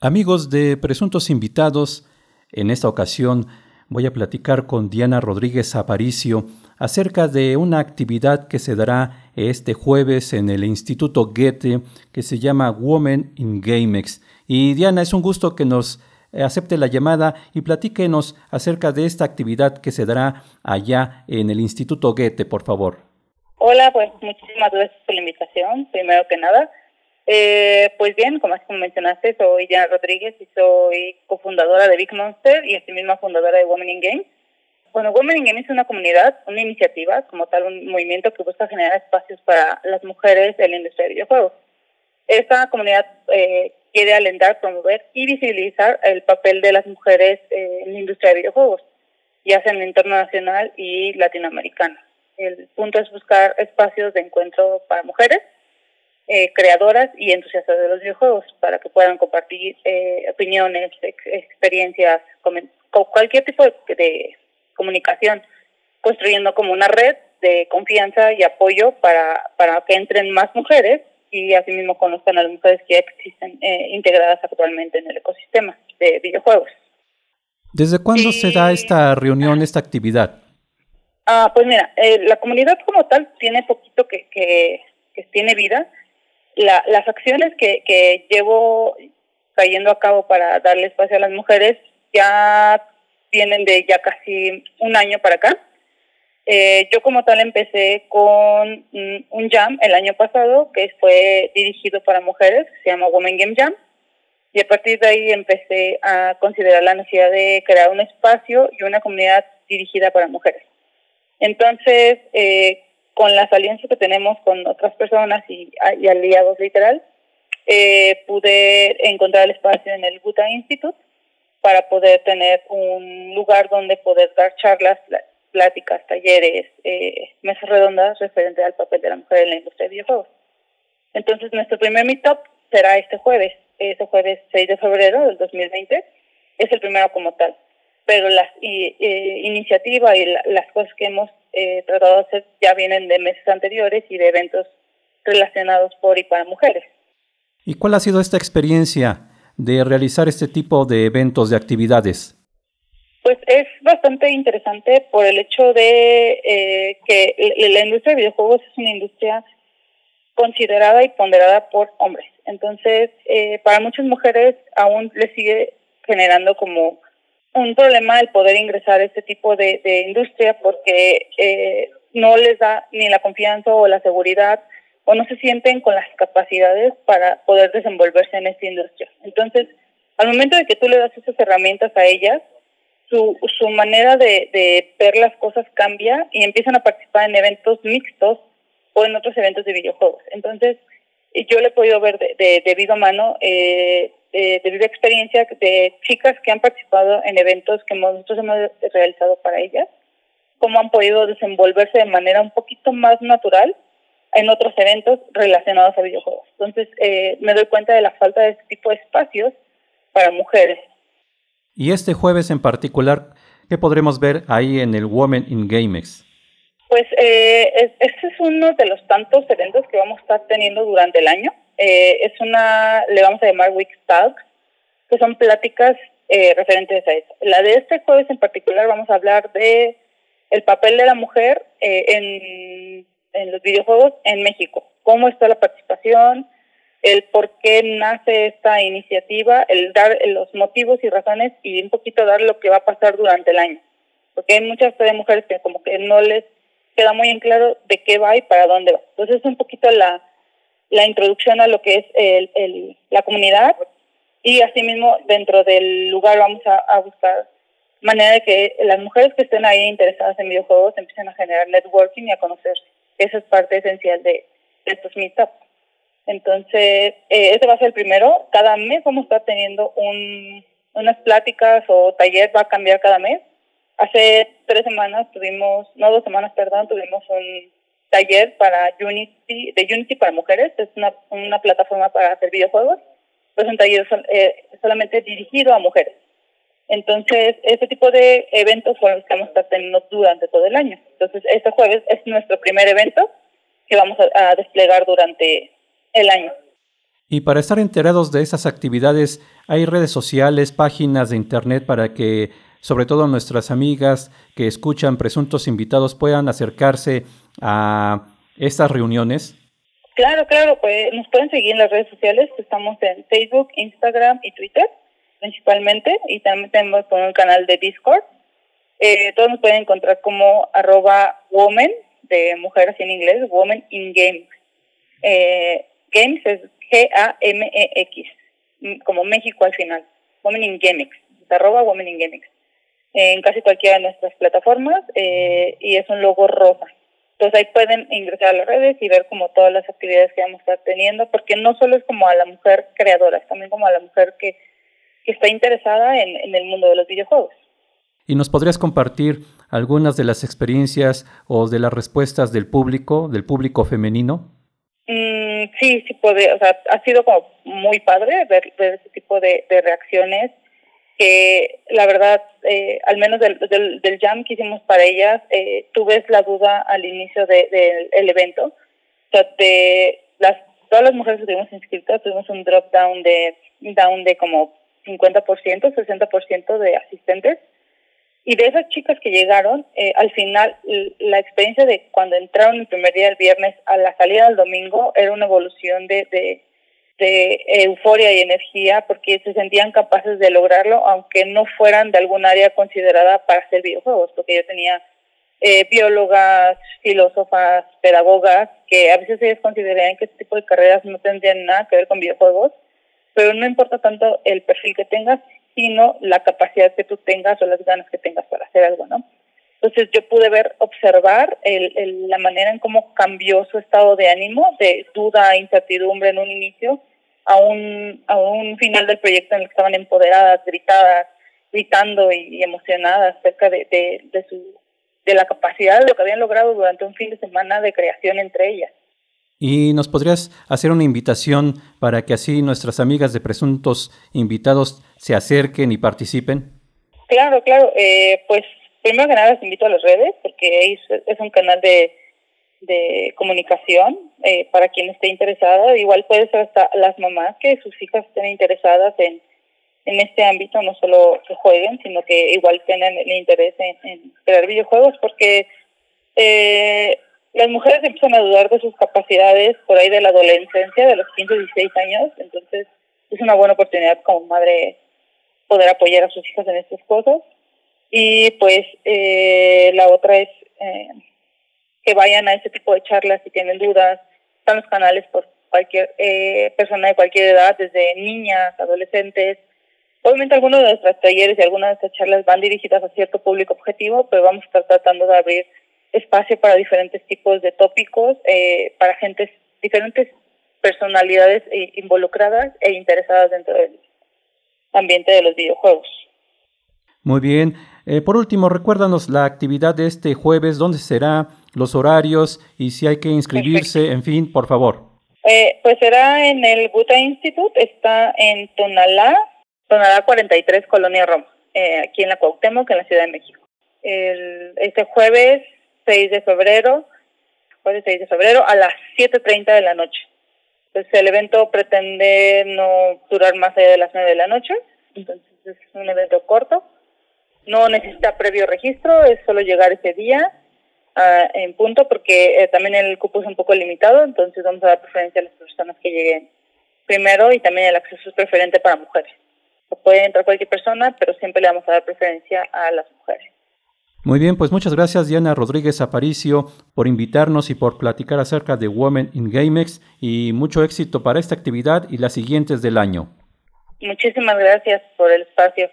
Amigos de presuntos invitados, en esta ocasión voy a platicar con Diana Rodríguez Aparicio acerca de una actividad que se dará este jueves en el Instituto Goethe que se llama Women in GameX. Y Diana, es un gusto que nos acepte la llamada y platíquenos acerca de esta actividad que se dará allá en el Instituto Goethe, por favor. Hola, pues muchísimas gracias por la invitación, primero que nada. Eh, pues bien, como mencionaste, soy Diana Rodríguez y soy cofundadora de Big Monster y asimismo fundadora de Women in Games. Bueno, Women in Games es una comunidad, una iniciativa, como tal, un movimiento que busca generar espacios para las mujeres en la industria de videojuegos. Esta comunidad eh, quiere alentar, promover y visibilizar el papel de las mujeres eh, en la industria de videojuegos, ya sea en el entorno nacional y latinoamericano. El punto es buscar espacios de encuentro para mujeres eh, creadoras y entusiastas de los videojuegos para que puedan compartir eh, opiniones, experiencias, cualquier tipo de, comunicación, construyendo como una red de confianza y apoyo para, para que entren más mujeres y asimismo conozcan a las mujeres que existen eh, integradas actualmente en el ecosistema de videojuegos. ¿Desde cuándo se da esta reunión, esta actividad? Ah, pues mira, la comunidad como tal tiene poquito que, que, que tiene vida la, las acciones que, llevo cayendo a cabo para darle espacio a las mujeres ya vienen de ya casi un año para acá. Eh, yo como tal empecé con un jam el año pasado que fue dirigido para mujeres, se llama Women Game Jam, y a partir de ahí empecé a considerar la necesidad de crear un espacio y una comunidad dirigida para mujeres. Entonces, eh, con las alianzas que tenemos con otras personas y, aliados literal, eh, pude encontrar el espacio en el Buta Institute para poder tener un lugar donde poder dar charlas, pláticas, talleres, eh, mesas redondas referente al papel de la mujer en la industria de videojuegos. Entonces, nuestro primer meetup será este jueves, este jueves 6 de febrero del 2020. Es el primero como tal. Pero la eh, iniciativa y las cosas que hemos eh, tratados ya vienen de meses anteriores y de eventos relacionados por y para mujeres. ¿Y cuál ha sido esta experiencia de realizar este tipo de eventos, de actividades? Pues es bastante interesante por el hecho de eh, que la industria de videojuegos es una industria considerada y ponderada por hombres. Entonces, eh, para muchas mujeres aún les sigue generando como un problema el poder ingresar a este tipo de, industria porque eh, no les da ni la confianza o la seguridad o no se sienten con las capacidades para poder desenvolverse en esta industria. Entonces, al momento de que tú le das esas herramientas a ellas, su, su manera de, ver las cosas cambia y empiezan a participar en eventos mixtos o en otros eventos de videojuegos. Entonces, yo le he podido ver de, de, de mano eh, de, de experiencia de chicas que han participado en eventos que nosotros hemos realizado para ellas, cómo han podido desenvolverse de manera un poquito más natural en otros eventos relacionados a videojuegos. Entonces, eh, me doy cuenta de la falta de este tipo de espacios para mujeres. Y este jueves en particular, ¿qué podremos ver ahí en el Women in GameX? Pues eh, este es uno de los tantos eventos que vamos a estar teniendo durante el año. Eh, es una, le vamos a llamar Week Talks, que son pláticas eh, referentes a eso. La de este jueves en particular vamos a hablar de el papel de la mujer eh, en, en los videojuegos en México. Cómo está la participación, el por qué nace esta iniciativa, el dar los motivos y razones y un poquito dar lo que va a pasar durante el año. Porque hay muchas mujeres que como que no les queda muy en claro de qué va y para dónde va. Entonces es un poquito la, la introducción a lo que es el, el, la comunidad y asimismo dentro del lugar vamos a, buscar manera de que las mujeres que estén ahí interesadas en videojuegos empiecen a generar networking y a conocerse. Esa es parte esencial de, estos meetups. Entonces, eh, ese va a ser el primero. Cada mes vamos a estar teniendo un, unas pláticas o taller, va a cambiar cada mes. Hace tres semanas tuvimos, no dos semanas, perdón, tuvimos un taller para Unity, de Unity para mujeres, es una, una plataforma para hacer videojuegos, es un taller eh, solamente dirigido a mujeres. Entonces, este tipo de eventos son los que vamos a estar teniendo durante todo el año. Entonces, este jueves es nuestro primer evento que vamos a, desplegar durante el año. Y para estar enterados de esas actividades, hay redes sociales, páginas de internet para que, sobre todo nuestras amigas que escuchan presuntos invitados, puedan acercarse a estas reuniones. Claro, claro, pues nos pueden seguir en las redes sociales, estamos en Facebook, Instagram y Twitter principalmente, y también tenemos un canal de Discord. Eh, todos nos pueden encontrar como arroba woman, de mujeres en inglés, woman in games. Eh, games es G-A-M-E-X, como México al final. Women in Gamix, arroba Women in Gamix. En casi cualquiera de nuestras plataformas eh, y es un logo rosa. Entonces ahí pueden ingresar a las redes y ver como todas las actividades que vamos a estar teniendo, porque no solo es como a la mujer creadora, es también como a la mujer que, que está interesada en, en el mundo de los videojuegos. ¿Y nos podrías compartir algunas de las experiencias o de las respuestas del público, del público femenino? Mm, sí, sí puede, o sea, ha sido como muy padre ver, ver ese tipo de, de, reacciones que la verdad, eh, al menos del, del, del, jam que hicimos para ellas, eh, tú ves la duda al inicio del de, evento. O sea, de las, todas las mujeres que tuvimos inscritas, tuvimos un drop down de, down de como 50%, 60% de asistentes y de esas chicas que llegaron, eh, al final la experiencia de cuando entraron el primer día el viernes a la salida del domingo era una evolución de, de, de euforia y energía porque se sentían capaces de lograrlo aunque no fueran de algún área considerada para hacer videojuegos, porque yo tenía eh, biólogas, filósofas, pedagogas, que a veces ellos considerarían que este tipo de carreras no tendrían nada que ver con videojuegos, pero no importa tanto el perfil que tengas, sino la capacidad que tú tengas o las ganas que tengas para hacer algo, ¿no? Entonces yo pude ver, observar el, el, la manera en cómo cambió su estado de ánimo, de duda, incertidumbre en un inicio, a un, a un final del proyecto en el que estaban empoderadas, gritadas, gritando y, y emocionadas acerca de, de, de, su, de la capacidad de lo que habían logrado durante un fin de semana de creación entre ellas. ¿Y nos podrías hacer una invitación para que así nuestras amigas de presuntos invitados se acerquen y participen? Claro, claro. Eh, pues primero que nada les invito a las redes porque es, es un canal de, de comunicación eh, para quien esté interesado. Igual puede ser hasta las mamás que sus hijas estén interesadas en, en este ámbito, no solo que jueguen, sino que igual tengan el interés en, en crear videojuegos porque... Eh, las mujeres empiezan a dudar de sus capacidades por ahí de la adolescencia, de los 15, 16 años, entonces es una buena oportunidad como madre poder apoyar a sus hijas en estas cosas. Y pues eh, la otra es que vayan a ese tipo de charlas si tienen dudas. Están los canales por cualquier eh, persona de cualquier edad, desde niñas, adolescentes. Obviamente algunos de nuestros talleres y algunas de estas charlas van dirigidas a cierto público objetivo, pero vamos a estar tratando de abrir espacio para diferentes tipos de tópicos, eh, para gentes, diferentes personalidades involucradas e interesadas dentro del ambiente de los videojuegos. Muy bien. Eh, por último, recuérdanos la actividad de este jueves, dónde será, los horarios y si hay que inscribirse, Perfecto. en fin, por favor. Eh, pues será en el Buta Institute, está en Tonalá, Tonalá 43, Colonia Roma, eh, aquí en la Cuauhtémoc, en la Ciudad de México. El, este jueves 6 de febrero, jueves 6 de febrero, a las 7.30 de la noche. Entonces el evento pretende no durar más allá de las 9 de la noche, entonces es un evento corto. No necesita previo registro, es solo llegar ese día uh, en punto porque eh, también el cupo es un poco limitado, entonces vamos a dar preferencia a las personas que lleguen primero y también el acceso es preferente para mujeres. Puede entrar cualquier persona, pero siempre le vamos a dar preferencia a las mujeres. Muy bien, pues muchas gracias Diana Rodríguez Aparicio por invitarnos y por platicar acerca de Women in GameX y mucho éxito para esta actividad y las siguientes del año. Muchísimas gracias por el espacio.